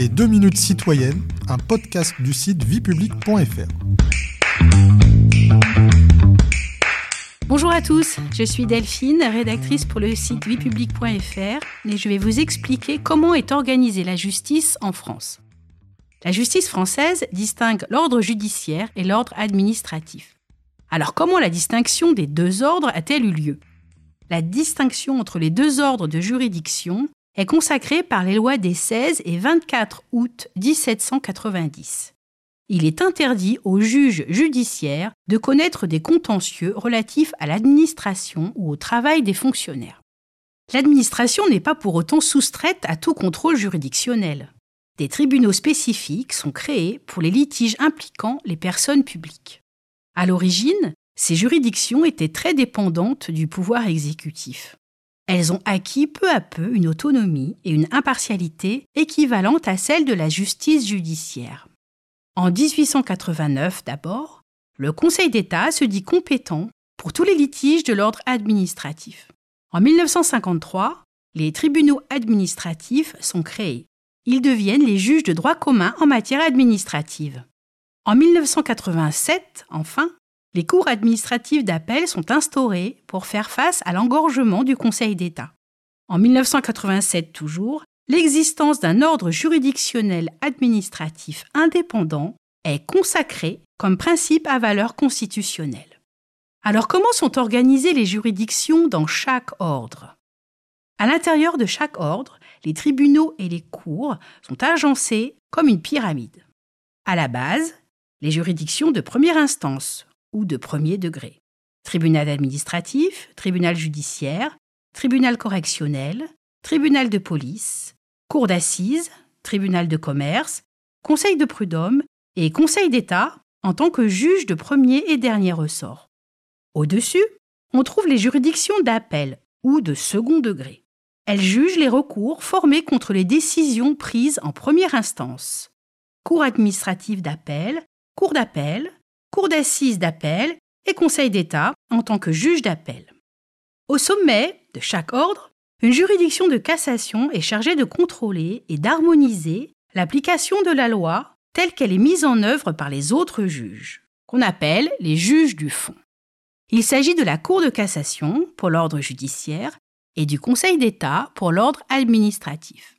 Les 2 minutes citoyennes, un podcast du site viepublic.fr. Bonjour à tous, je suis Delphine, rédactrice pour le site viepublic.fr et je vais vous expliquer comment est organisée la justice en France. La justice française distingue l'ordre judiciaire et l'ordre administratif. Alors comment la distinction des deux ordres a-t-elle eu lieu? La distinction entre les deux ordres de juridiction est consacrée par les lois des 16 et 24 août 1790. Il est interdit aux juges judiciaires de connaître des contentieux relatifs à l'administration ou au travail des fonctionnaires. L'administration n'est pas pour autant soustraite à tout contrôle juridictionnel. Des tribunaux spécifiques sont créés pour les litiges impliquant les personnes publiques. À l'origine, ces juridictions étaient très dépendantes du pouvoir exécutif. Elles ont acquis peu à peu une autonomie et une impartialité équivalentes à celles de la justice judiciaire. En 1889 d'abord, le Conseil d'État se dit compétent pour tous les litiges de l'ordre administratif. En 1953, les tribunaux administratifs sont créés. Ils deviennent les juges de droit commun en matière administrative. En 1987, enfin, les cours administratives d'appel sont instaurées pour faire face à l'engorgement du Conseil d'État. En 1987 toujours, l'existence d'un ordre juridictionnel administratif indépendant est consacrée comme principe à valeur constitutionnelle. Alors comment sont organisées les juridictions dans chaque ordre? À l'intérieur de chaque ordre, les tribunaux et les cours sont agencés comme une pyramide. À la base, les juridictions de première instance ou de premier degré. Tribunal administratif, tribunal judiciaire, tribunal correctionnel, tribunal de police, cour d'assises, tribunal de commerce, conseil de prud'homme et conseil d'État en tant que juge de premier et dernier ressort. Au-dessus, on trouve les juridictions d'appel ou de second degré. Elles jugent les recours formés contre les décisions prises en première instance. Cour administrative d'appel, cour d'appel, cour d'assises d'appel et conseil d'État en tant que juge d'appel. Au sommet de chaque ordre, une juridiction de cassation est chargée de contrôler et d'harmoniser l'application de la loi telle qu'elle est mise en œuvre par les autres juges, qu'on appelle les juges du fond. Il s'agit de la Cour de cassation pour l'ordre judiciaire et du Conseil d'État pour l'ordre administratif.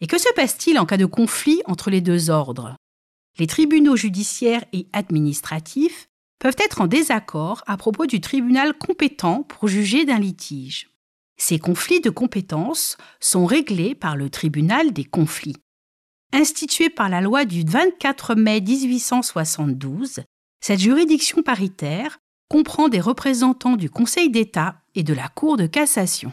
Et que se passe-t-il en cas de conflit entre les deux ordres? Les tribunaux judiciaires et administratifs peuvent être en désaccord à propos du tribunal compétent pour juger d'un litige. Ces conflits de compétences sont réglés par le tribunal des conflits. Institué par la loi du 24 mai 1872, cette juridiction paritaire comprend des représentants du Conseil d'État et de la Cour de cassation.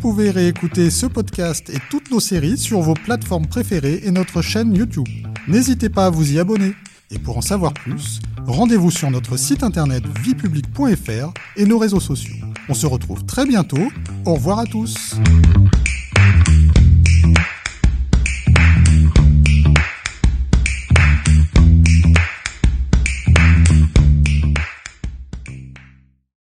Vous pouvez réécouter ce podcast et toutes nos séries sur vos plateformes préférées et notre chaîne YouTube. N'hésitez pas à vous y abonner. Et pour en savoir plus, rendez-vous sur notre site internet viepublic.fr et nos réseaux sociaux. On se retrouve très bientôt. Au revoir à tous.